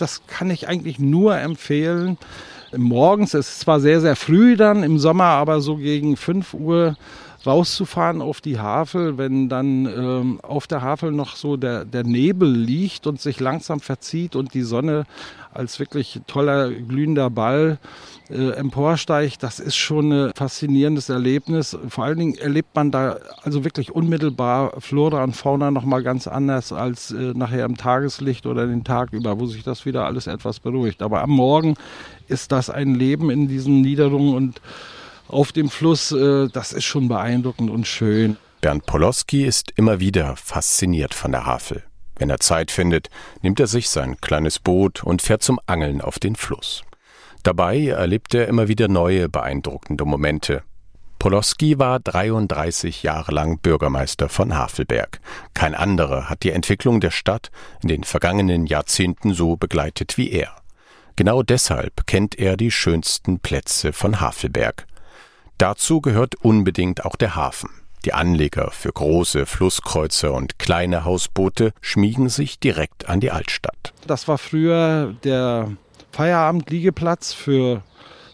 das kann ich eigentlich nur empfehlen. Morgens, es ist zwar sehr, sehr früh dann im Sommer, aber so gegen 5 Uhr rauszufahren auf die Havel, wenn dann ähm, auf der Havel noch so der, der Nebel liegt und sich langsam verzieht und die Sonne als wirklich toller glühender Ball äh, emporsteigt, das ist schon ein faszinierendes Erlebnis. Vor allen Dingen erlebt man da also wirklich unmittelbar Flora und Fauna nochmal ganz anders als äh, nachher im Tageslicht oder den Tag über, wo sich das wieder alles etwas beruhigt. Aber am Morgen ist das ein Leben in diesen Niederungen und auf dem Fluss, äh, das ist schon beeindruckend und schön. Bernd Poloski ist immer wieder fasziniert von der Havel. Wenn er Zeit findet, nimmt er sich sein kleines Boot und fährt zum Angeln auf den Fluss. Dabei erlebt er immer wieder neue beeindruckende Momente. Poloski war 33 Jahre lang Bürgermeister von Havelberg. Kein anderer hat die Entwicklung der Stadt in den vergangenen Jahrzehnten so begleitet wie er. Genau deshalb kennt er die schönsten Plätze von Havelberg. Dazu gehört unbedingt auch der Hafen. Die Anleger für große Flusskreuze und kleine Hausboote schmiegen sich direkt an die Altstadt. Das war früher der Feierabendliegeplatz für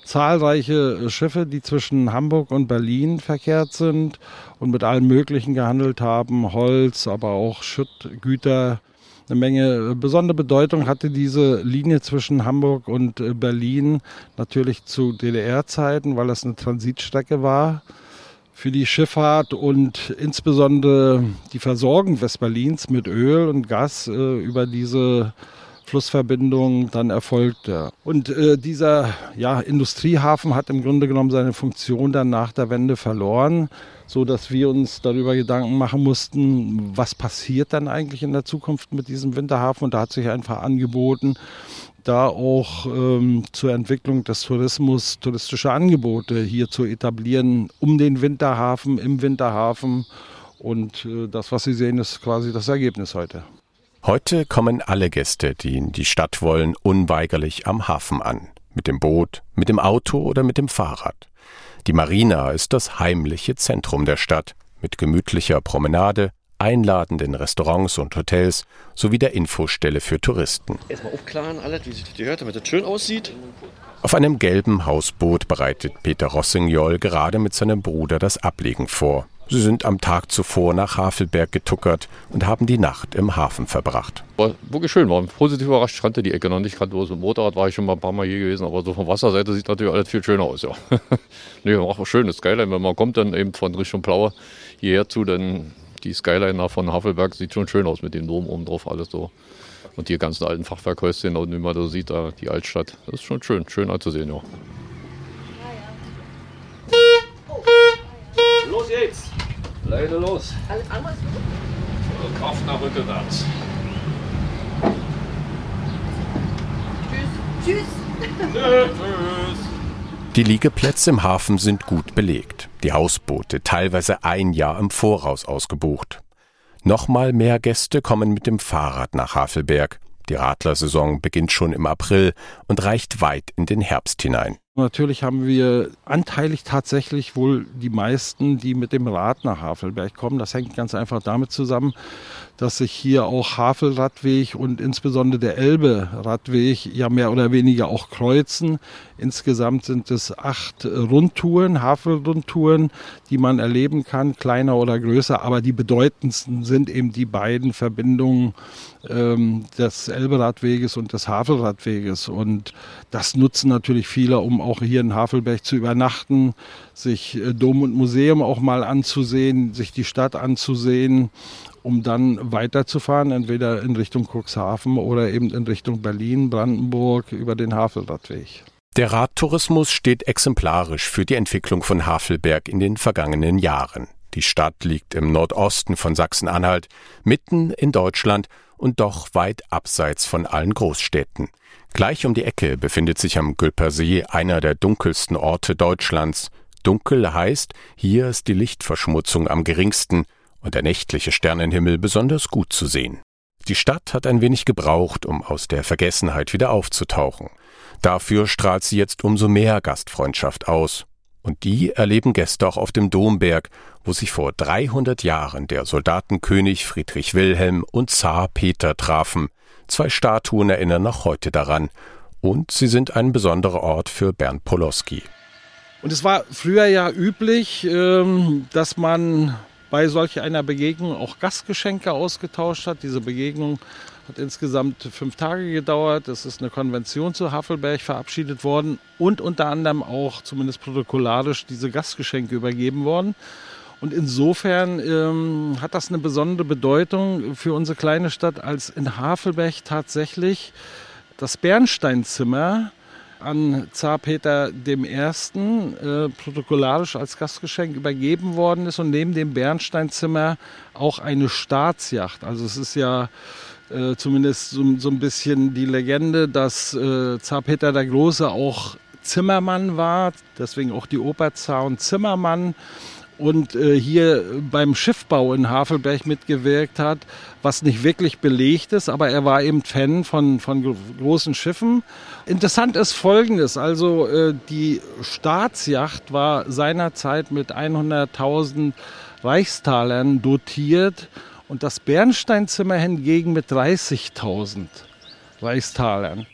zahlreiche Schiffe, die zwischen Hamburg und Berlin verkehrt sind und mit allem Möglichen gehandelt haben. Holz, aber auch Schüttgüter, eine Menge besondere Bedeutung hatte diese Linie zwischen Hamburg und äh, Berlin natürlich zu DDR-Zeiten, weil das eine Transitstrecke war für die Schifffahrt und insbesondere die Versorgung Westberlins mit Öl und Gas äh, über diese Flussverbindung dann erfolgte. Und äh, dieser ja, Industriehafen hat im Grunde genommen seine Funktion dann nach der Wende verloren so dass wir uns darüber Gedanken machen mussten, was passiert dann eigentlich in der Zukunft mit diesem Winterhafen. Und da hat sich einfach angeboten, da auch ähm, zur Entwicklung des Tourismus touristische Angebote hier zu etablieren, um den Winterhafen, im Winterhafen. Und äh, das, was Sie sehen, ist quasi das Ergebnis heute. Heute kommen alle Gäste, die in die Stadt wollen, unweigerlich am Hafen an. Mit dem Boot, mit dem Auto oder mit dem Fahrrad. Die Marina ist das heimliche Zentrum der Stadt mit gemütlicher Promenade, einladenden Restaurants und Hotels sowie der Infostelle für Touristen. Erstmal aufklaren, alles, wie sich das gehört, damit es schön aussieht. Auf einem gelben Hausboot bereitet Peter Rossignol gerade mit seinem Bruder das Ablegen vor. Sie sind am Tag zuvor nach Havelberg getuckert und haben die Nacht im Hafen verbracht. War wirklich schön, war positiv überrascht. Ich kannte die Ecke noch nicht. Kannte so ein Motorrad war ich schon mal ein paar Mal hier gewesen, aber so von Wasserseite sieht natürlich alles viel schöner aus. Ja. nee, auch schön, das Skyline, wenn man kommt dann eben von Richtung Plaue hierher zu, dann die Skyline von Havelberg sieht schon schön aus mit dem Dom oben drauf, alles so. Und die ganzen alten Fachwerkhäuschen, und wie man da sieht, da die Altstadt. Das ist schon schön, schön anzusehen, ja. Los jetzt! Leute los! Alles andere ist gut? Kraft nach rückwärts. Tschüss! Tschüss! Tschüss! Die Liegeplätze im Hafen sind gut belegt. Die Hausboote teilweise ein Jahr im Voraus ausgebucht. Nochmal mehr Gäste kommen mit dem Fahrrad nach Havelberg. Die Radlersaison beginnt schon im April und reicht weit in den Herbst hinein. Natürlich haben wir anteilig tatsächlich wohl die meisten, die mit dem Rad nach Havelberg kommen. Das hängt ganz einfach damit zusammen, dass sich hier auch Havelradweg und insbesondere der Elbe-Radweg ja mehr oder weniger auch kreuzen. Insgesamt sind es acht Rundtouren, Havelrundtouren, die man erleben kann, kleiner oder größer. Aber die bedeutendsten sind eben die beiden Verbindungen ähm, des Elberadweges und des Havelradweges. Und das nutzen natürlich viele, um auch hier in Havelberg zu übernachten, sich äh, Dom und Museum auch mal anzusehen, sich die Stadt anzusehen, um dann weiterzufahren, entweder in Richtung Cuxhaven oder eben in Richtung Berlin, Brandenburg über den Havelradweg. Der Radtourismus steht exemplarisch für die Entwicklung von Havelberg in den vergangenen Jahren. Die Stadt liegt im Nordosten von Sachsen-Anhalt, mitten in Deutschland und doch weit abseits von allen Großstädten. Gleich um die Ecke befindet sich am Gülper See einer der dunkelsten Orte Deutschlands. Dunkel heißt, hier ist die Lichtverschmutzung am geringsten und der nächtliche Sternenhimmel besonders gut zu sehen. Die Stadt hat ein wenig gebraucht, um aus der Vergessenheit wieder aufzutauchen. Dafür strahlt sie jetzt umso mehr Gastfreundschaft aus. Und die erleben Gäste auch auf dem Domberg, wo sich vor 300 Jahren der Soldatenkönig Friedrich Wilhelm und Zar Peter trafen. Zwei Statuen erinnern noch heute daran. Und sie sind ein besonderer Ort für Bernd Poloski. Und es war früher ja üblich, ähm, dass man bei solch einer Begegnung auch Gastgeschenke ausgetauscht hat. Diese Begegnung hat insgesamt fünf Tage gedauert. Es ist eine Konvention zu Havelberg verabschiedet worden und unter anderem auch, zumindest protokollarisch, diese Gastgeschenke übergeben worden. Und insofern ähm, hat das eine besondere Bedeutung für unsere kleine Stadt, als in Havelberg tatsächlich das Bernsteinzimmer an Zar Peter I. Äh, protokollarisch als Gastgeschenk übergeben worden ist und neben dem Bernsteinzimmer auch eine Staatsjacht. Also es ist ja äh, zumindest so, so, ein bisschen die Legende, dass äh, Zar Peter der Große auch Zimmermann war, deswegen auch die Oper Zar und Zimmermann und äh, hier beim Schiffbau in Havelberg mitgewirkt hat, was nicht wirklich belegt ist, aber er war eben Fan von, von großen Schiffen. Interessant ist Folgendes, also äh, die Staatsjacht war seinerzeit mit 100.000 Reichstalern dotiert und das Bernsteinzimmer hingegen mit 30.000 Reichstalern.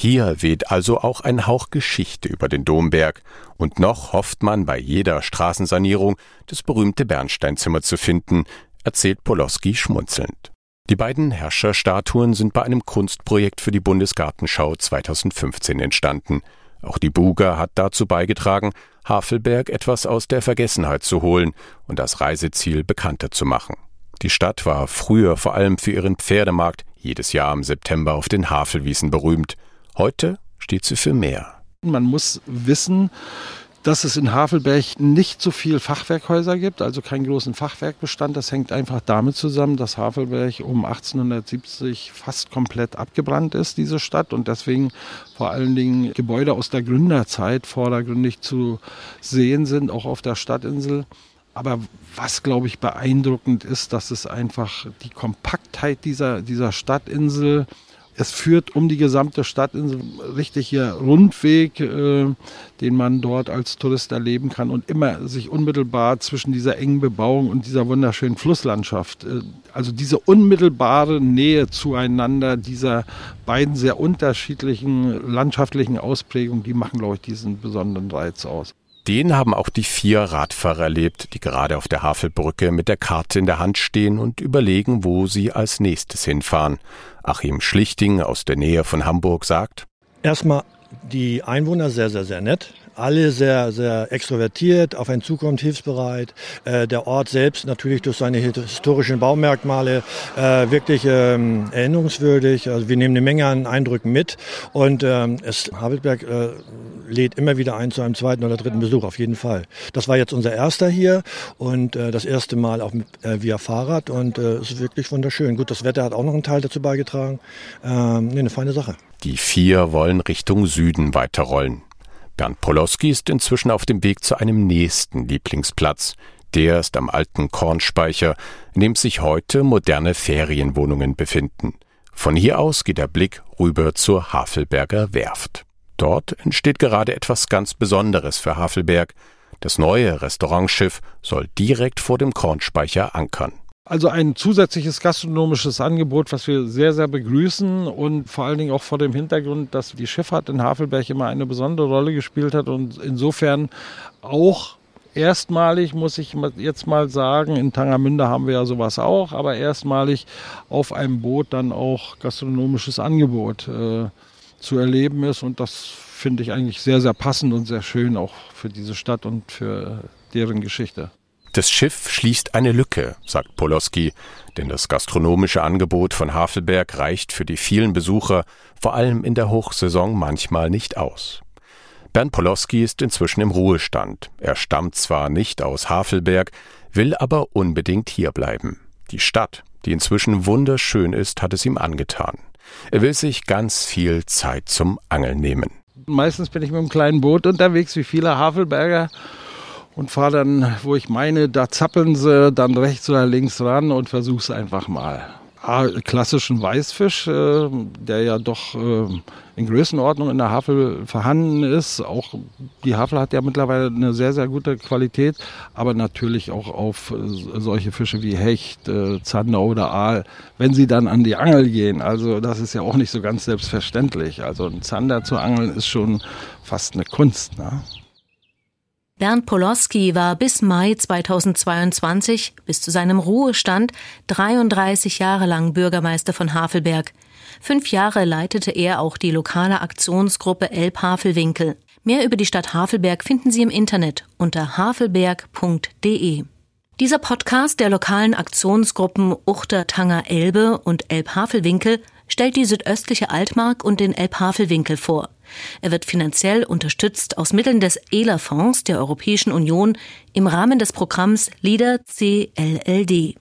Hier weht also auch ein Hauch Geschichte über den Domberg, und noch hofft man bei jeder Straßensanierung, das berühmte Bernsteinzimmer zu finden, erzählt Poloski schmunzelnd. Die beiden Herrscherstatuen sind bei einem Kunstprojekt für die Bundesgartenschau 2015 entstanden. Auch die Buga hat dazu beigetragen, Havelberg etwas aus der Vergessenheit zu holen und das Reiseziel bekannter zu machen. Die Stadt war früher vor allem für ihren Pferdemarkt jedes Jahr im September auf den Havelwiesen berühmt. Heute steht sie für mehr. Man muss wissen, dass es in Havelberg nicht so viel Fachwerkhäuser gibt, also keinen großen Fachwerkbestand. Das hängt einfach damit zusammen, dass Havelberg um 1870 fast komplett abgebrannt ist, diese Stadt, und deswegen vor allen Dingen Gebäude aus der Gründerzeit vordergründig zu sehen sind, auch auf der Stadtinsel. Aber was, glaube ich, beeindruckend ist, dass es einfach die Kompaktheit dieser, dieser Stadtinsel es führt um die gesamte Stadt in so ein richtiger Rundweg, äh, den man dort als Tourist erleben kann und immer sich unmittelbar zwischen dieser engen Bebauung und dieser wunderschönen Flusslandschaft, äh, also diese unmittelbare Nähe zueinander dieser beiden sehr unterschiedlichen landschaftlichen Ausprägungen, die machen, glaube ich, diesen besonderen Reiz aus. Den haben auch die vier Radfahrer erlebt, die gerade auf der Havelbrücke mit der Karte in der Hand stehen und überlegen, wo sie als nächstes hinfahren. Achim Schlichting aus der Nähe von Hamburg sagt, Erstmal die Einwohner sehr, sehr, sehr nett alle sehr, sehr extrovertiert, auf einen zukommt, hilfsbereit. Äh, der Ort selbst natürlich durch seine historischen Baumerkmale äh, wirklich ähm, erinnerungswürdig. Also wir nehmen eine Menge an Eindrücken mit und ähm, es, Havelberg äh, lädt immer wieder ein zu einem zweiten oder dritten Besuch, auf jeden Fall. Das war jetzt unser erster hier und das erste Mal auch via Fahrrad und es ist wirklich wunderschön. Gut, das Wetter hat auch noch einen Teil dazu beigetragen. Ähm, eine feine Sache. Die vier wollen Richtung Süden weiterrollen. Bernd Poloski ist inzwischen auf dem Weg zu einem nächsten Lieblingsplatz. Der ist am alten Kornspeicher, in dem sich heute moderne Ferienwohnungen befinden. Von hier aus geht der Blick rüber zur Havelberger Werft. Dort entsteht gerade etwas ganz Besonderes für Havelberg. Das neue Restaurantschiff soll direkt vor dem Kornspeicher ankern. Also ein zusätzliches gastronomisches Angebot, was wir sehr, sehr begrüßen und vor allen Dingen auch vor dem Hintergrund, dass die Schifffahrt in Havelberg immer eine besondere Rolle gespielt hat und insofern auch erstmalig, muss ich jetzt mal sagen, in Tangermünde haben wir ja sowas auch, aber erstmalig auf einem Boot dann auch gastronomisches Angebot äh, zu erleben ist und das finde ich eigentlich sehr, sehr passend und sehr schön auch für diese Stadt und für deren Geschichte. Das Schiff schließt eine Lücke, sagt Poloski, denn das gastronomische Angebot von Havelberg reicht für die vielen Besucher, vor allem in der Hochsaison, manchmal nicht aus. Bernd Poloski ist inzwischen im Ruhestand. Er stammt zwar nicht aus Havelberg, will aber unbedingt hierbleiben. Die Stadt, die inzwischen wunderschön ist, hat es ihm angetan. Er will sich ganz viel Zeit zum Angeln nehmen. Meistens bin ich mit einem kleinen Boot unterwegs, wie viele Havelberger und fahre dann, wo ich meine, da zappeln sie dann rechts oder links ran und versuch's einfach mal. klassischen Weißfisch, äh, der ja doch äh, in Größenordnung in der Havel vorhanden ist. Auch die Havel hat ja mittlerweile eine sehr, sehr gute Qualität, aber natürlich auch auf äh, solche Fische wie Hecht, Zander oder Aal, wenn sie dann an die Angel gehen. Also das ist ja auch nicht so ganz selbstverständlich. Also ein Zander zu angeln ist schon fast eine Kunst. Ne? Bernd Poloski war bis Mai 2022, bis zu seinem Ruhestand, 33 Jahre lang Bürgermeister von Havelberg. Fünf Jahre leitete er auch die lokale Aktionsgruppe Elb Havelwinkel. Mehr über die Stadt Havelberg finden Sie im Internet unter havelberg.de. Dieser Podcast der lokalen Aktionsgruppen Uchter Tanger Elbe und Elb Havelwinkel stellt die südöstliche Altmark und den Elb Havelwinkel vor. Er wird finanziell unterstützt aus Mitteln des ELA-Fonds der Europäischen Union im Rahmen des Programms LIDER CLLD.